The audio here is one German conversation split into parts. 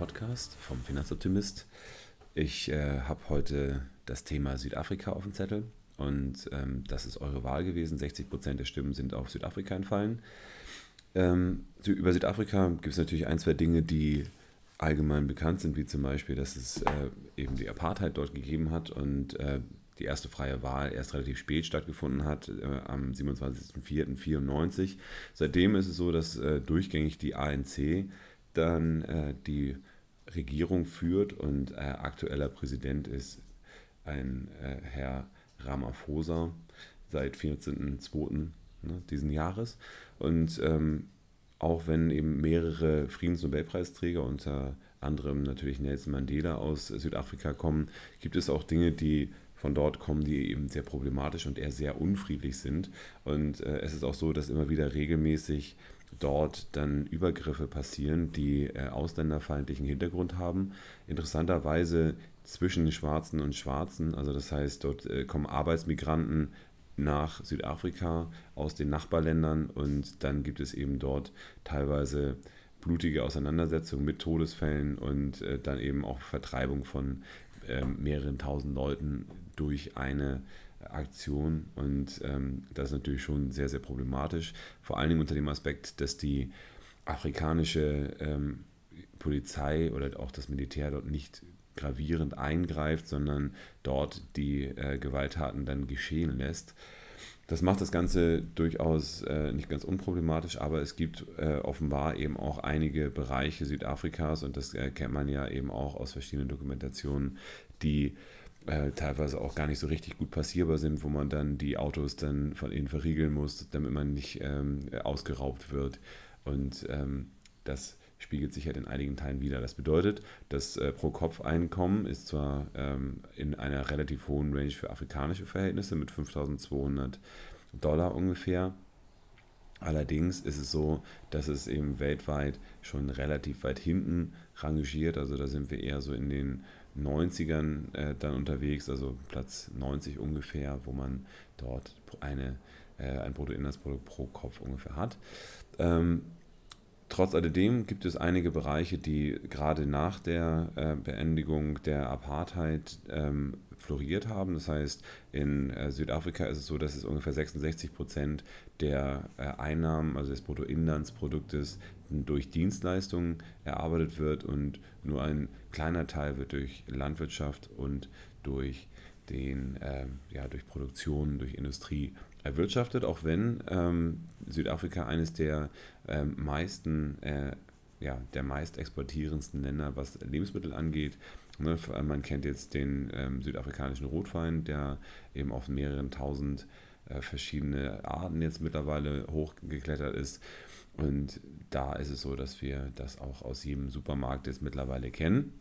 Podcast vom Finanzoptimist. Ich äh, habe heute das Thema Südafrika auf dem Zettel und ähm, das ist eure Wahl gewesen. 60 Prozent der Stimmen sind auf Südafrika entfallen. Ähm, über Südafrika gibt es natürlich ein, zwei Dinge, die allgemein bekannt sind, wie zum Beispiel, dass es äh, eben die Apartheid dort gegeben hat und äh, die erste freie Wahl erst relativ spät stattgefunden hat, äh, am 27.04.94. Seitdem ist es so, dass äh, durchgängig die ANC dann äh, die Regierung führt und äh, aktueller Präsident ist ein äh, Herr Ramaphosa seit 14.02. Ne, diesen Jahres. Und ähm, auch wenn eben mehrere Friedensnobelpreisträger, unter anderem natürlich Nelson Mandela aus Südafrika kommen, gibt es auch Dinge, die von dort kommen, die eben sehr problematisch und eher sehr unfriedlich sind. Und äh, es ist auch so, dass immer wieder regelmäßig dort dann Übergriffe passieren, die äh, ausländerfeindlichen Hintergrund haben. Interessanterweise zwischen Schwarzen und Schwarzen, also das heißt, dort äh, kommen Arbeitsmigranten nach Südafrika aus den Nachbarländern und dann gibt es eben dort teilweise blutige Auseinandersetzungen mit Todesfällen und äh, dann eben auch Vertreibung von äh, mehreren tausend Leuten durch eine Aktion. Und ähm, das ist natürlich schon sehr, sehr problematisch. Vor allen Dingen unter dem Aspekt, dass die afrikanische ähm, Polizei oder auch das Militär dort nicht gravierend eingreift, sondern dort die äh, Gewalttaten dann geschehen lässt. Das macht das Ganze durchaus äh, nicht ganz unproblematisch, aber es gibt äh, offenbar eben auch einige Bereiche Südafrikas und das äh, kennt man ja eben auch aus verschiedenen Dokumentationen, die äh, teilweise auch gar nicht so richtig gut passierbar sind, wo man dann die Autos dann von innen verriegeln muss, damit man nicht ähm, ausgeraubt wird. Und ähm, das spiegelt sich halt in einigen Teilen wieder. Das bedeutet, das äh, Pro-Kopf-Einkommen ist zwar ähm, in einer relativ hohen Range für afrikanische Verhältnisse mit 5200 Dollar ungefähr. Allerdings ist es so, dass es eben weltweit schon relativ weit hinten rangiert. Also da sind wir eher so in den 90ern äh, dann unterwegs, also Platz 90 ungefähr, wo man dort eine, äh, ein Bruttoinlandsprodukt pro Kopf ungefähr hat. Ähm, Trotz alledem gibt es einige Bereiche, die gerade nach der äh, Beendigung der Apartheid ähm, floriert haben. Das heißt, in äh, Südafrika ist es so, dass es ungefähr 66 Prozent der äh, Einnahmen, also des Bruttoinlandsproduktes, durch Dienstleistungen erarbeitet wird und nur ein kleiner Teil wird durch Landwirtschaft und durch den, ähm, ja, durch Produktion, durch Industrie erwirtschaftet, auch wenn ähm, Südafrika eines der ähm, meisten, äh, ja, der meist exportierendsten Länder, was Lebensmittel angeht. Ne, man kennt jetzt den ähm, südafrikanischen Rotwein, der eben auf mehreren tausend äh, verschiedene Arten jetzt mittlerweile hochgeklettert ist. Und da ist es so, dass wir das auch aus jedem Supermarkt jetzt mittlerweile kennen.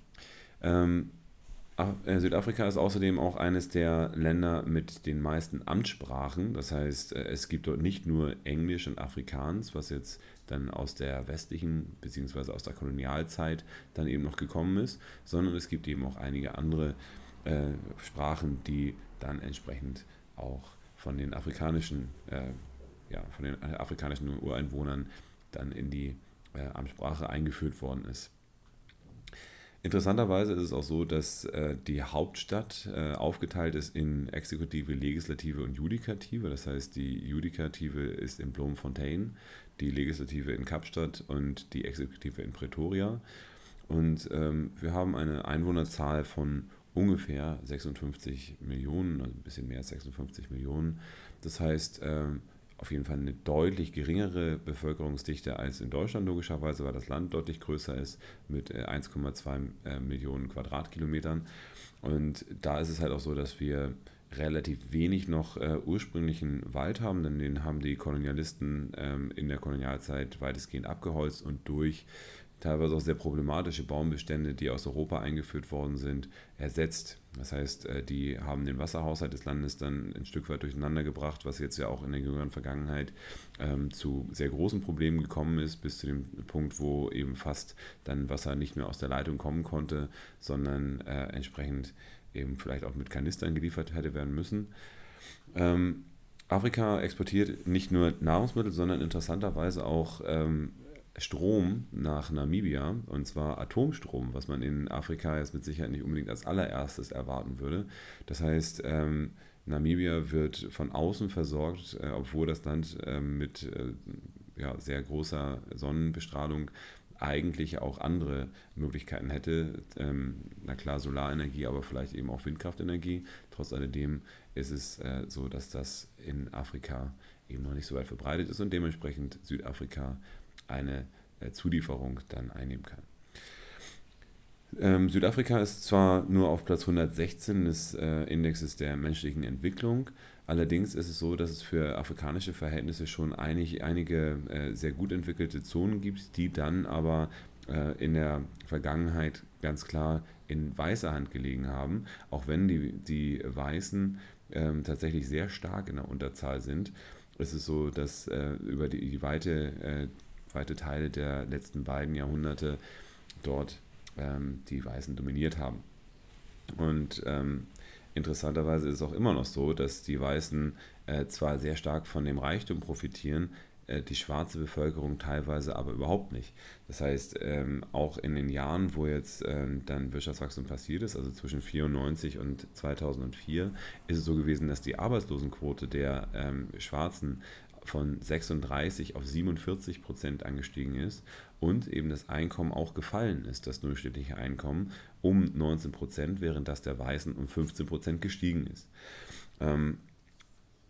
Ähm, äh, Südafrika ist außerdem auch eines der Länder mit den meisten Amtssprachen. Das heißt, äh, es gibt dort nicht nur Englisch und Afrikaans, was jetzt dann aus der westlichen bzw. aus der Kolonialzeit dann eben noch gekommen ist, sondern es gibt eben auch einige andere äh, Sprachen, die dann entsprechend auch von den afrikanischen, äh, ja, von den afrikanischen Ureinwohnern dann in die äh, Amtssprache eingeführt worden ist. Interessanterweise ist es auch so, dass äh, die Hauptstadt äh, aufgeteilt ist in Exekutive, Legislative und Judikative. Das heißt, die Judikative ist in Bloemfontein, die Legislative in Kapstadt und die Exekutive in Pretoria. Und ähm, wir haben eine Einwohnerzahl von ungefähr 56 Millionen, also ein bisschen mehr als 56 Millionen. Das heißt, ähm, auf jeden Fall eine deutlich geringere Bevölkerungsdichte als in Deutschland, logischerweise, weil das Land deutlich größer ist mit 1,2 äh, äh, Millionen Quadratkilometern. Und da ist es halt auch so, dass wir relativ wenig noch äh, ursprünglichen Wald haben, denn den haben die Kolonialisten ähm, in der Kolonialzeit weitestgehend abgeholzt und durch teilweise auch sehr problematische Baumbestände, die aus Europa eingeführt worden sind, ersetzt. Das heißt, äh, die haben den Wasserhaushalt des Landes dann ein Stück weit durcheinander gebracht, was jetzt ja auch in der jüngeren Vergangenheit ähm, zu sehr großen Problemen gekommen ist, bis zu dem Punkt, wo eben fast dann Wasser nicht mehr aus der Leitung kommen konnte, sondern äh, entsprechend eben vielleicht auch mit Kanistern geliefert hätte werden müssen. Ähm, Afrika exportiert nicht nur Nahrungsmittel, sondern interessanterweise auch ähm, Strom nach Namibia, und zwar Atomstrom, was man in Afrika jetzt mit Sicherheit nicht unbedingt als allererstes erwarten würde. Das heißt, ähm, Namibia wird von außen versorgt, äh, obwohl das Land äh, mit äh, ja, sehr großer Sonnenbestrahlung eigentlich auch andere Möglichkeiten hätte. Ähm, na klar, Solarenergie, aber vielleicht eben auch Windkraftenergie. Trotz alledem ist es äh, so, dass das in Afrika eben noch nicht so weit verbreitet ist und dementsprechend Südafrika eine äh, Zulieferung dann einnehmen kann. Ähm, Südafrika ist zwar nur auf Platz 116 des äh, Indexes der menschlichen Entwicklung, allerdings ist es so, dass es für afrikanische Verhältnisse schon einig, einige äh, sehr gut entwickelte Zonen gibt, die dann aber in der Vergangenheit ganz klar in weißer Hand gelegen haben, auch wenn die, die Weißen ähm, tatsächlich sehr stark in der Unterzahl sind. Ist es so, dass über die, die weite, weite Teile der letzten beiden Jahrhunderte dort ähm, die Weißen dominiert haben. Und ähm, interessanterweise ist es auch immer noch so, dass die Weißen äh, zwar sehr stark von dem Reichtum profitieren, äh, die schwarze Bevölkerung teilweise aber überhaupt nicht. Das heißt, ähm, auch in den Jahren, wo jetzt ähm, dann Wirtschaftswachstum passiert ist, also zwischen 1994 und 2004, ist es so gewesen, dass die Arbeitslosenquote der ähm, Schwarzen von 36 auf 47 Prozent angestiegen ist und eben das Einkommen auch gefallen ist, das durchschnittliche Einkommen um 19 Prozent, während das der Weißen um 15 Prozent gestiegen ist. Ähm,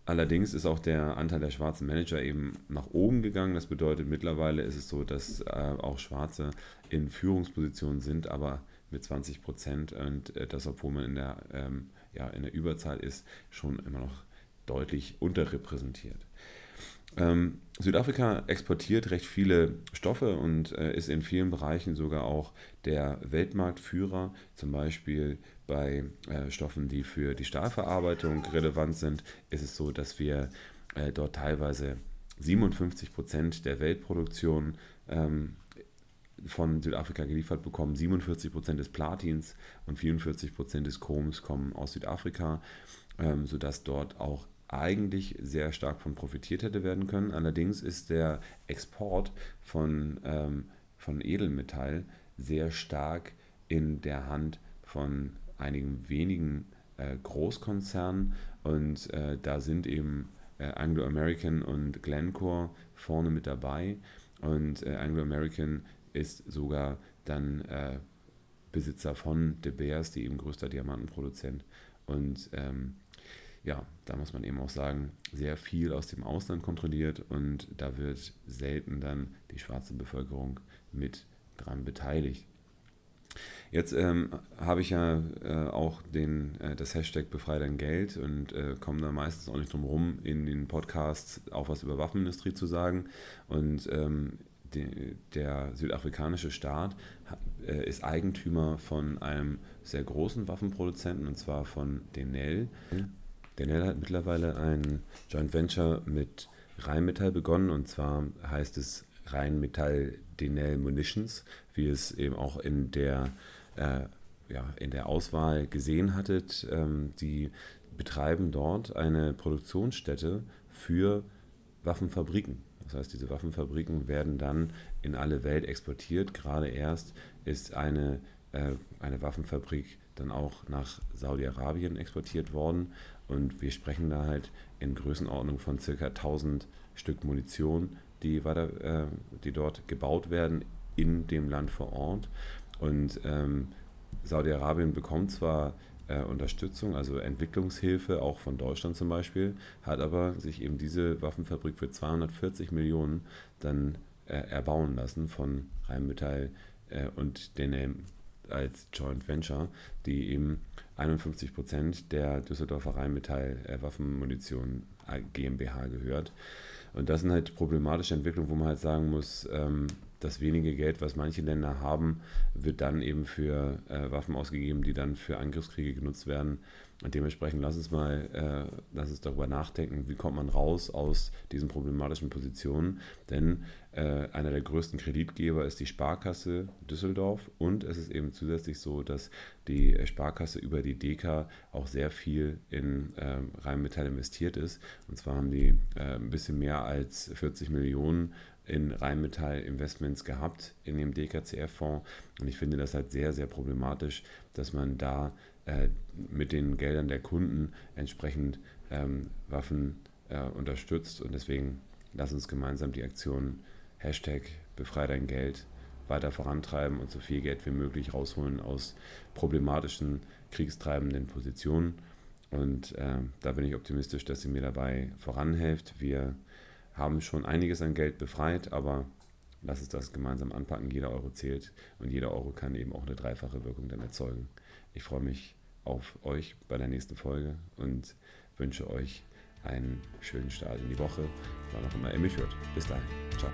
allerdings ist auch der Anteil der schwarzen Manager eben nach oben gegangen. Das bedeutet, mittlerweile ist es so, dass äh, auch Schwarze in Führungspositionen sind, aber mit 20 Prozent und äh, das, obwohl man in der, ähm, ja, in der Überzahl ist, schon immer noch deutlich unterrepräsentiert. Ähm, Südafrika exportiert recht viele Stoffe und äh, ist in vielen Bereichen sogar auch der Weltmarktführer, zum Beispiel bei äh, Stoffen, die für die Stahlverarbeitung relevant sind, ist es so, dass wir äh, dort teilweise 57 Prozent der Weltproduktion ähm, von Südafrika geliefert bekommen. 47 Prozent des Platins und 44 Prozent des Chroms kommen aus Südafrika, ähm, sodass dort auch eigentlich sehr stark von profitiert hätte werden können. Allerdings ist der Export von, ähm, von Edelmetall sehr stark in der Hand von einigen wenigen äh, Großkonzernen und äh, da sind eben äh, Anglo American und Glencore vorne mit dabei und äh, Anglo American ist sogar dann äh, Besitzer von De Beers, die eben größter Diamantenproduzent und ähm, ja, da muss man eben auch sagen, sehr viel aus dem Ausland kontrolliert und da wird selten dann die schwarze Bevölkerung mit dran beteiligt. Jetzt ähm, habe ich ja äh, auch den, äh, das Hashtag Befrei dein Geld und äh, komme da meistens auch nicht drum rum, in den Podcasts auch was über Waffenindustrie zu sagen. Und ähm, die, der südafrikanische Staat äh, ist Eigentümer von einem sehr großen Waffenproduzenten und zwar von Denel. Denel hat mittlerweile ein Joint Venture mit Rheinmetall begonnen und zwar heißt es Rheinmetall Denel Munitions, wie es eben auch in der, äh, ja, in der Auswahl gesehen hattet. Ähm, die betreiben dort eine Produktionsstätte für Waffenfabriken. Das heißt, diese Waffenfabriken werden dann in alle Welt exportiert. Gerade erst ist eine, eine Waffenfabrik dann auch nach Saudi-Arabien exportiert worden. Und wir sprechen da halt in Größenordnung von circa 1000 Stück Munition, die, weiter, äh, die dort gebaut werden in dem Land vor Ort. Und ähm, Saudi-Arabien bekommt zwar äh, Unterstützung, also Entwicklungshilfe, auch von Deutschland zum Beispiel, hat aber sich eben diese Waffenfabrik für 240 Millionen dann äh, erbauen lassen von Rheinmetall äh, und den als Joint Venture, die eben 51 Prozent der Düsseldorfer Rheinmetall äh, Waffenmunition GmbH gehört. Und das sind halt problematische Entwicklungen, wo man halt sagen muss, ähm, das wenige Geld, was manche Länder haben, wird dann eben für äh, Waffen ausgegeben, die dann für Angriffskriege genutzt werden. Und dementsprechend lass uns mal, äh, lass uns darüber nachdenken, wie kommt man raus aus diesen problematischen Positionen. Denn äh, einer der größten Kreditgeber ist die Sparkasse Düsseldorf und es ist eben zusätzlich so, dass die Sparkasse über die DK auch sehr viel in ähm, Rheinmetall investiert ist. Und zwar haben die äh, ein bisschen mehr als 40 Millionen in Rheinmetall-Investments gehabt in dem DKCF-Fonds. Und ich finde das halt sehr, sehr problematisch, dass man da äh, mit den Geldern der Kunden entsprechend ähm, Waffen äh, unterstützt. Und deswegen lass uns gemeinsam die Aktion Hashtag Befrei dein Geld weiter vorantreiben und so viel Geld wie möglich rausholen aus problematischen, kriegstreibenden Positionen. Und äh, da bin ich optimistisch, dass sie mir dabei voranhilft. Wir haben schon einiges an Geld befreit, aber lass uns das gemeinsam anpacken. Jeder Euro zählt und jeder Euro kann eben auch eine dreifache Wirkung dann erzeugen. Ich freue mich auf euch bei der nächsten Folge und wünsche euch einen schönen Start in die Woche, wann auch immer ihr mich hört. Bis dahin. Ciao.